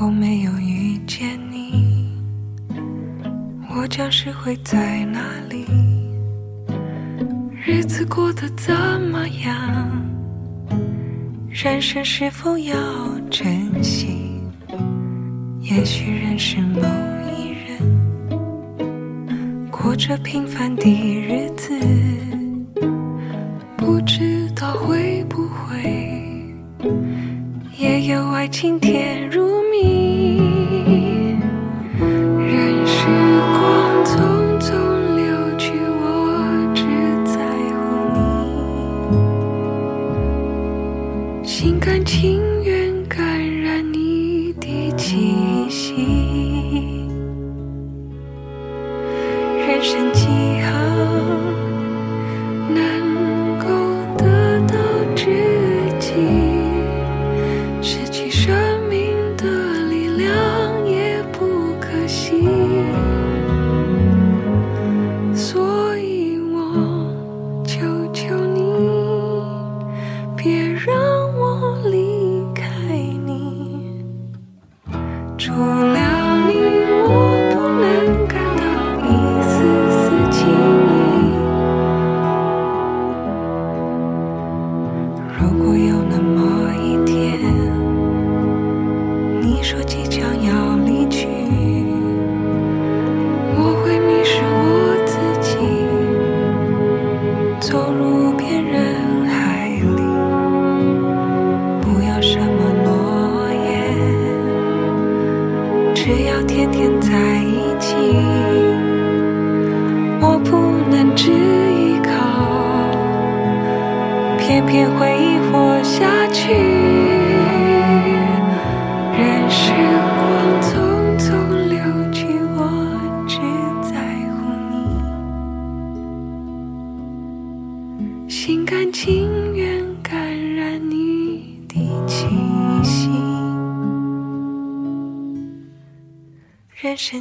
我没有遇见你，我将是会在哪里？日子过得怎么样？人生是否要珍惜？也许认识某一人，过着平凡的日子，不知爱情甜如蜜，任时光匆匆流去，我只在乎你。心甘情愿感染你的气息。人生几。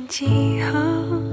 几何？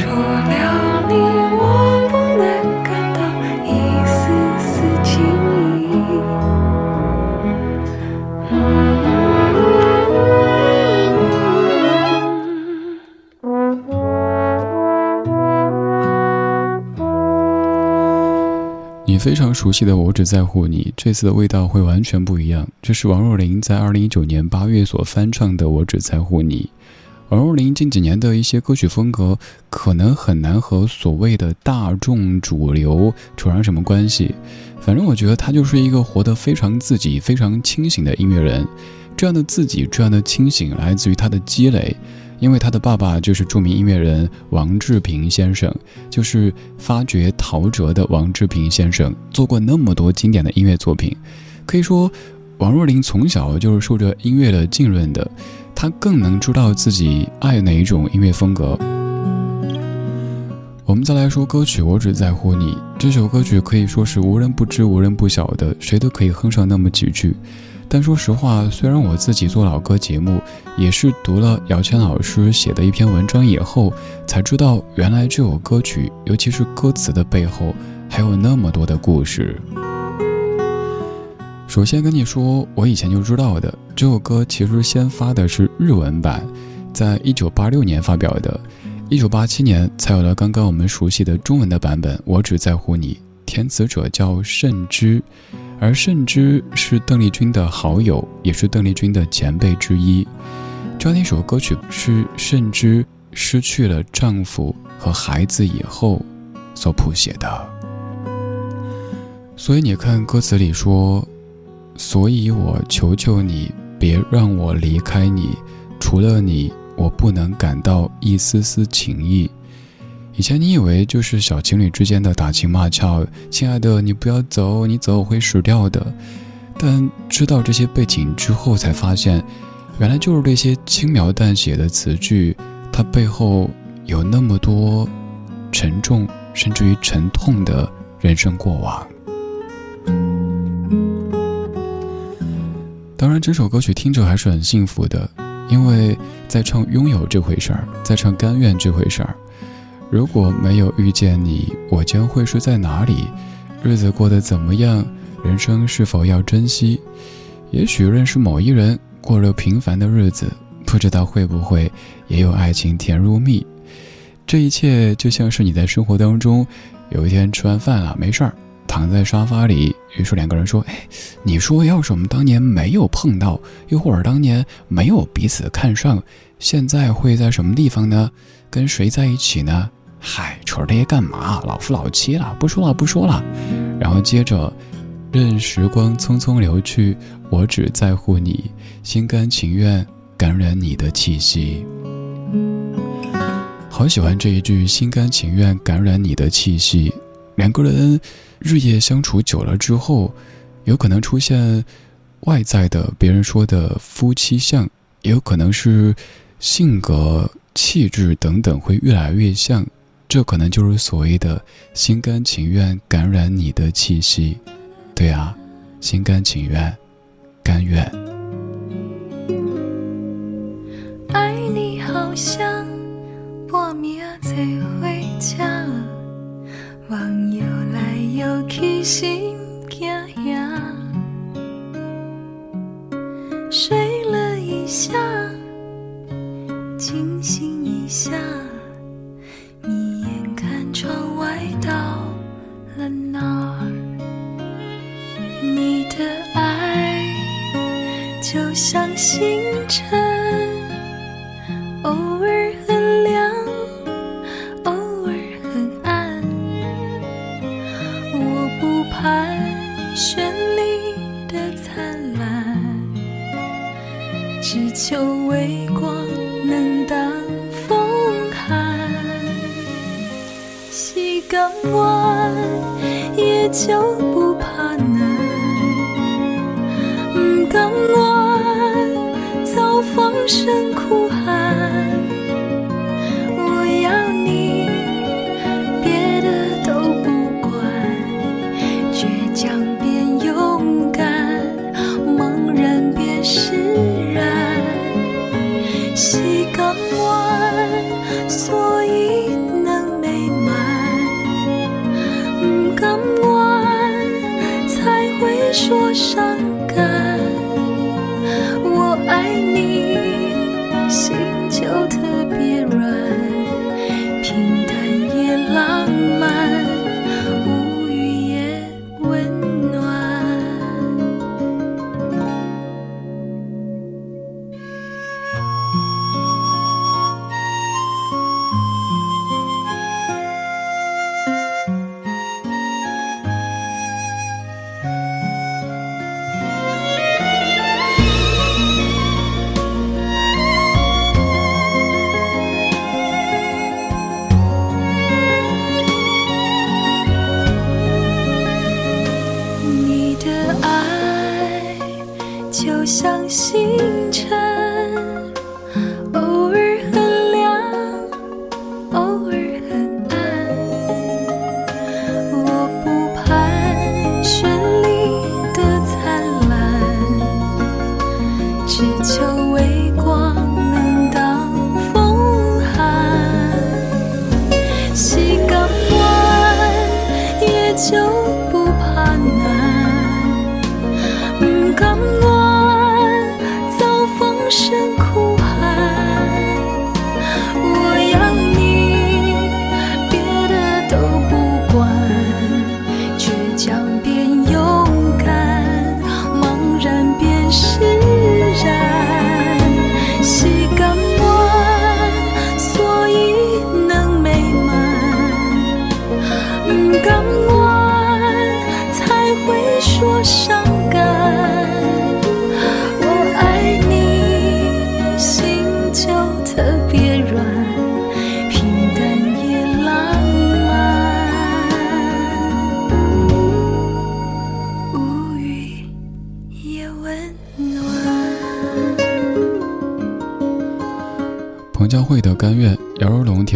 除了你，我不能感到一丝丝情意。你非常熟悉的《我只在乎你》，这次的味道会完全不一样。这是王若琳在二零一九年八月所翻唱的《我只在乎你》。王若琳近几年的一些歌曲风格，可能很难和所谓的大众主流扯上什么关系。反正我觉得她就是一个活得非常自己、非常清醒的音乐人。这样的自己，这样的清醒，来自于他的积累。因为他的爸爸就是著名音乐人王志平先生，就是发掘陶喆的王志平先生，做过那么多经典的音乐作品。可以说，王若琳从小就是受着音乐的浸润的，她更能知道自己爱哪一种音乐风格。我们再来说歌曲《我只在乎你》这首歌曲，可以说是无人不知、无人不晓的，谁都可以哼上那么几句。但说实话，虽然我自己做老歌节目，也是读了姚谦老师写的一篇文章以后，才知道原来这首歌曲，尤其是歌词的背后，还有那么多的故事。首先跟你说，我以前就知道的，这首歌其实先发的是日文版，在一九八六年发表的，一九八七年才有了刚刚我们熟悉的中文的版本。我只在乎你，填词者叫慎之。而慎之是邓丽君的好友，也是邓丽君的前辈之一。这样一首歌曲是慎之失去了丈夫和孩子以后所谱写的。所以你看歌词里说：“所以我求求你，别让我离开你，除了你，我不能感到一丝丝情意。”以前你以为就是小情侣之间的打情骂俏，亲爱的，你不要走，你走我会死掉的。但知道这些背景之后，才发现，原来就是这些轻描淡写的词句，它背后有那么多沉重，甚至于沉痛的人生过往。当然，这首歌曲听着还是很幸福的，因为在唱拥有这回事儿，在唱甘愿这回事儿。如果没有遇见你，我将会是在哪里？日子过得怎么样？人生是否要珍惜？也许认识某一人，过着平凡的日子，不知道会不会也有爱情甜如蜜？这一切就像是你在生活当中，有一天吃完饭了，没事儿，躺在沙发里，于是两个人说：“哎，你说要是我们当年没有碰到，又或者当年没有彼此看上，现在会在什么地方呢？跟谁在一起呢？”嗨，扯这些干嘛？老夫老妻了，不说了，不说了。然后接着，任时光匆匆流去，我只在乎你，心甘情愿感染你的气息。好喜欢这一句“心甘情愿感染你的气息”。两个人日夜相处久了之后，有可能出现外在的别人说的夫妻相，也有可能是性格、气质等等会越来越像。这可能就是所谓的心甘情愿感染你的气息，对啊，心甘情愿，甘愿。爱你好像破灭在回家，望心惊呀，睡了一下，绚丽的灿烂，只求微光能挡风寒。细钢弯，也就不怕难。唔敢我。放声哭喊，说声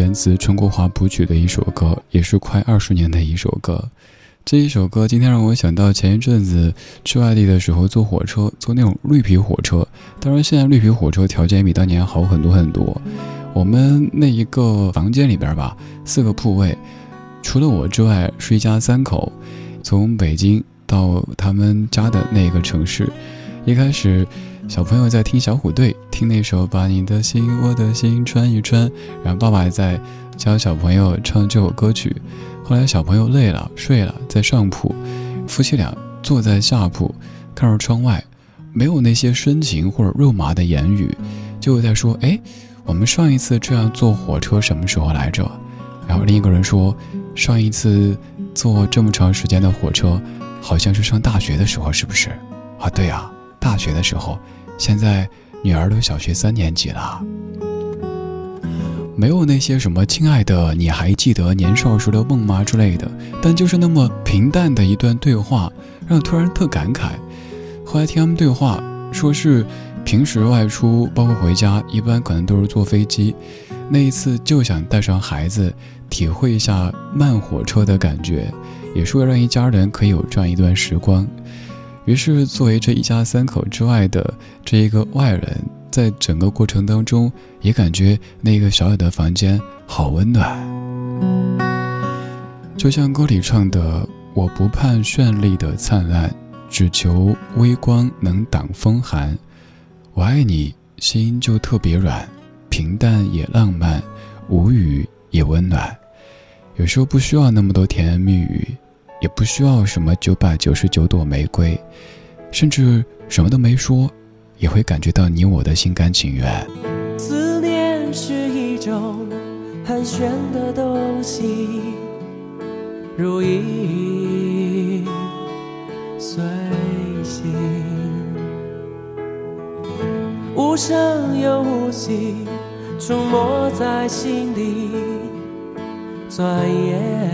填词，陈国华谱曲的一首歌，也是快二十年的一首歌。这一首歌今天让我想到前一阵子去外地的时候坐火车，坐那种绿皮火车。当然，现在绿皮火车条件比当年好很多很多。我们那一个房间里边吧，四个铺位，除了我之外是一家三口，从北京到他们家的那个城市。一开始，小朋友在听小虎队，听那首《把你的心我的心穿一穿》，然后爸爸在教小朋友唱这首歌曲。后来小朋友累了睡了，在上铺，夫妻俩坐在下铺，看着窗外，没有那些深情或者肉麻的言语，就在说：“哎，我们上一次这样坐火车什么时候来着？”然后另一个人说：“上一次坐这么长时间的火车，好像是上大学的时候，是不是？”啊，对呀、大学的时候，现在女儿都小学三年级了。没有那些什么“亲爱的，你还记得年少时的梦吗”之类的，但就是那么平淡的一段对话，让突然特感慨。后来听他们对话，说是平时外出，包括回家，一般可能都是坐飞机，那一次就想带上孩子，体会一下慢火车的感觉，也是为了让一家人可以有这样一段时光。于是，作为这一家三口之外的这一个外人，在整个过程当中，也感觉那个小小的房间好温暖。就像歌里唱的：“我不盼绚丽的灿烂，只求微光能挡风寒。我爱你，心就特别软，平淡也浪漫，无语也温暖。有时候不需要那么多甜言蜜语。”也不需要什么九百九十九朵玫瑰，甚至什么都没说，也会感觉到你我的心甘情愿。思念是一种很玄的东西，如影随形，无声又无息，出没在心底，转眼。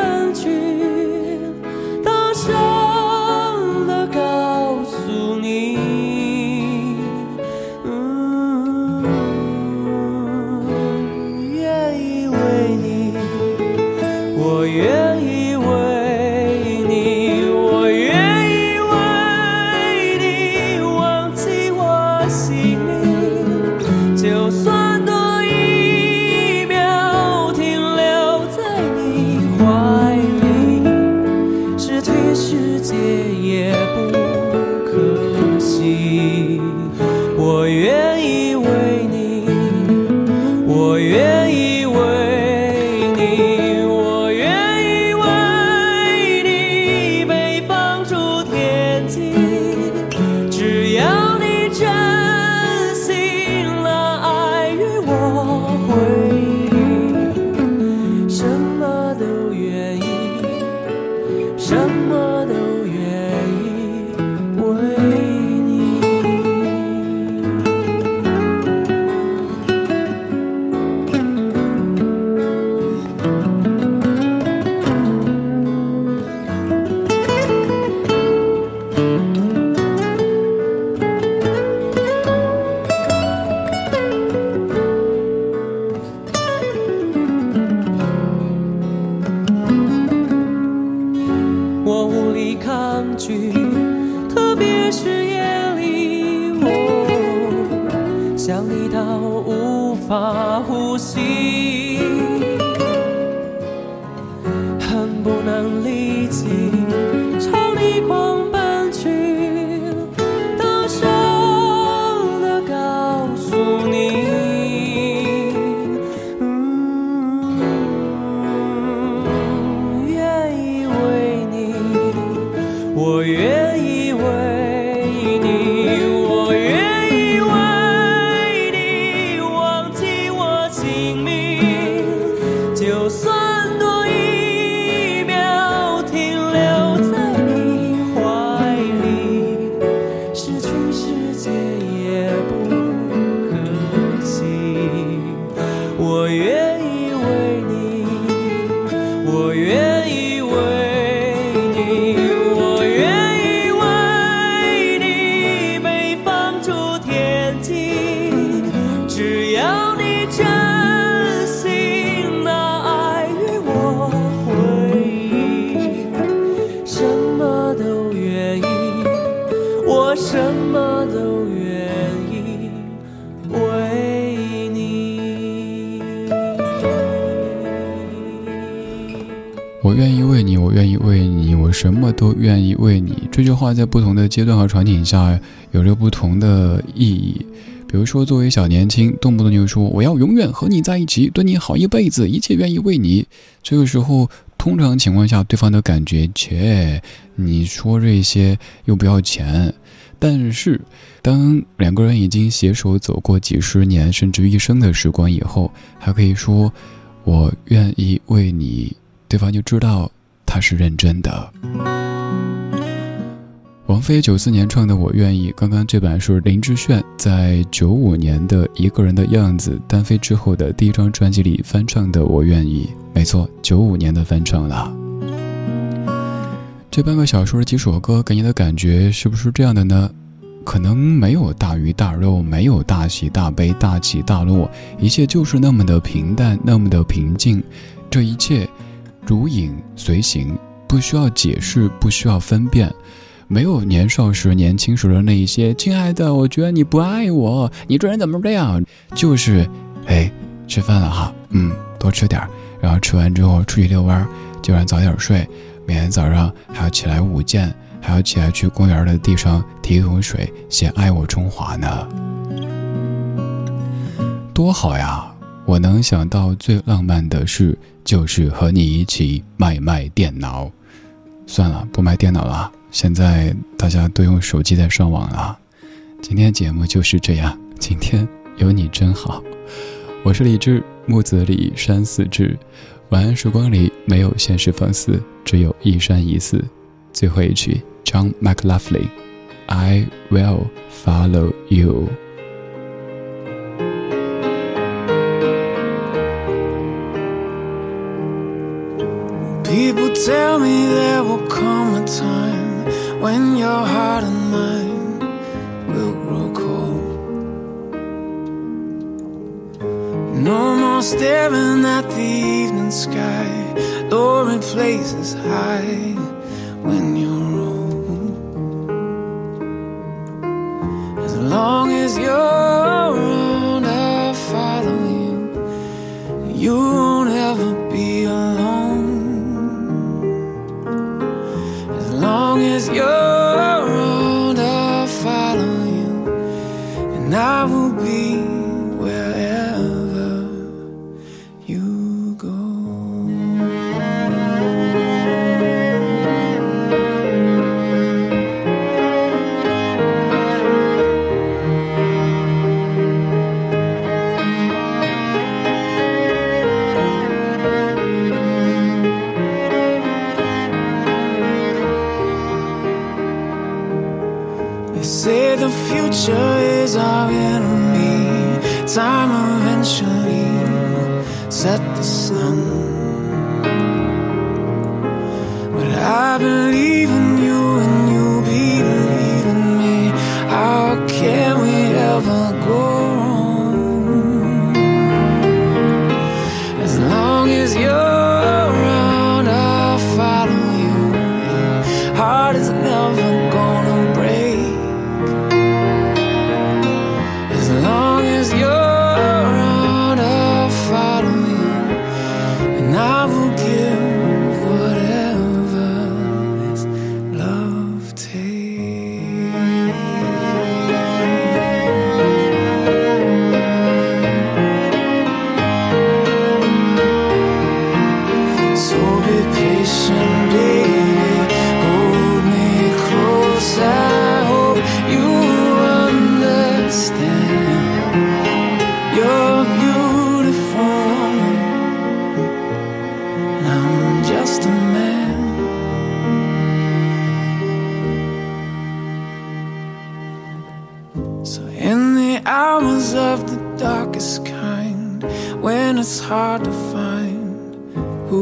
愿意呼吸，恨不能话在不同的阶段和场景下有着不同的意义。比如说，作为小年轻，动不动就说我要永远和你在一起，对你好一辈子，一切愿意为你。这个时候，通常情况下，对方的感觉，切，你说这些又不要钱。但是，当两个人已经携手走过几十年，甚至一生的时光以后，还可以说我愿意为你。对方就知道他是认真的。王菲九四年唱的《我愿意》，刚刚这版是林志炫在九五年的《一个人的样子》单飞之后的第一张专辑里翻唱的《我愿意》。没错，九五年的翻唱了。这半个小时的几首歌给你的感觉是不是这样的呢？可能没有大鱼大肉，没有大喜大悲、大起大落，一切就是那么的平淡，那么的平静。这一切如影随形，不需要解释，不需要分辨。没有年少时、年轻时的那一些，亲爱的，我觉得你不爱我，你这人怎么这样？就是，哎，吃饭了哈，嗯，多吃点然后吃完之后出去遛弯今晚早点睡，明天早上还要起来舞剑，还要起来去公园的地上提桶水，写“爱我中华”呢，多好呀！我能想到最浪漫的事，就是和你一起卖卖电脑。算了，不卖电脑了。现在大家都用手机在上网了。今天节目就是这样，今天有你真好。我是李志，木子李，山寺志。晚安时光里没有现实放肆，只有一山一寺。最后一曲，John McLaughlin，I will follow you。People tell me there will come a time when your heart and mine will grow cold. No more staring at the evening sky, it places high when you're say the future is our enemy. Time eventually set the sun. But I believe.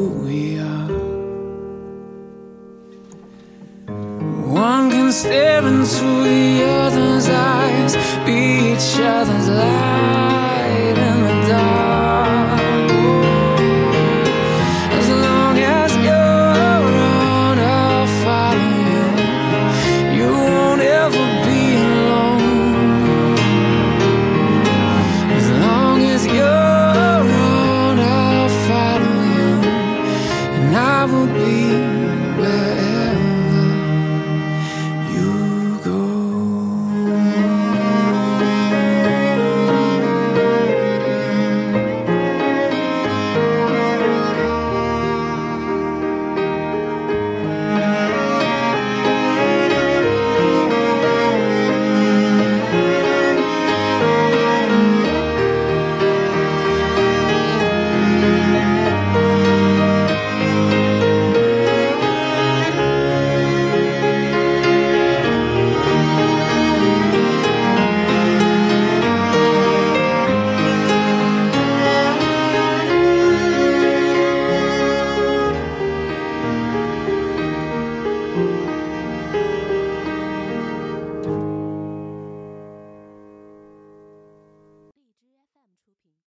we are. One can stare into the other's eyes, be each other's light.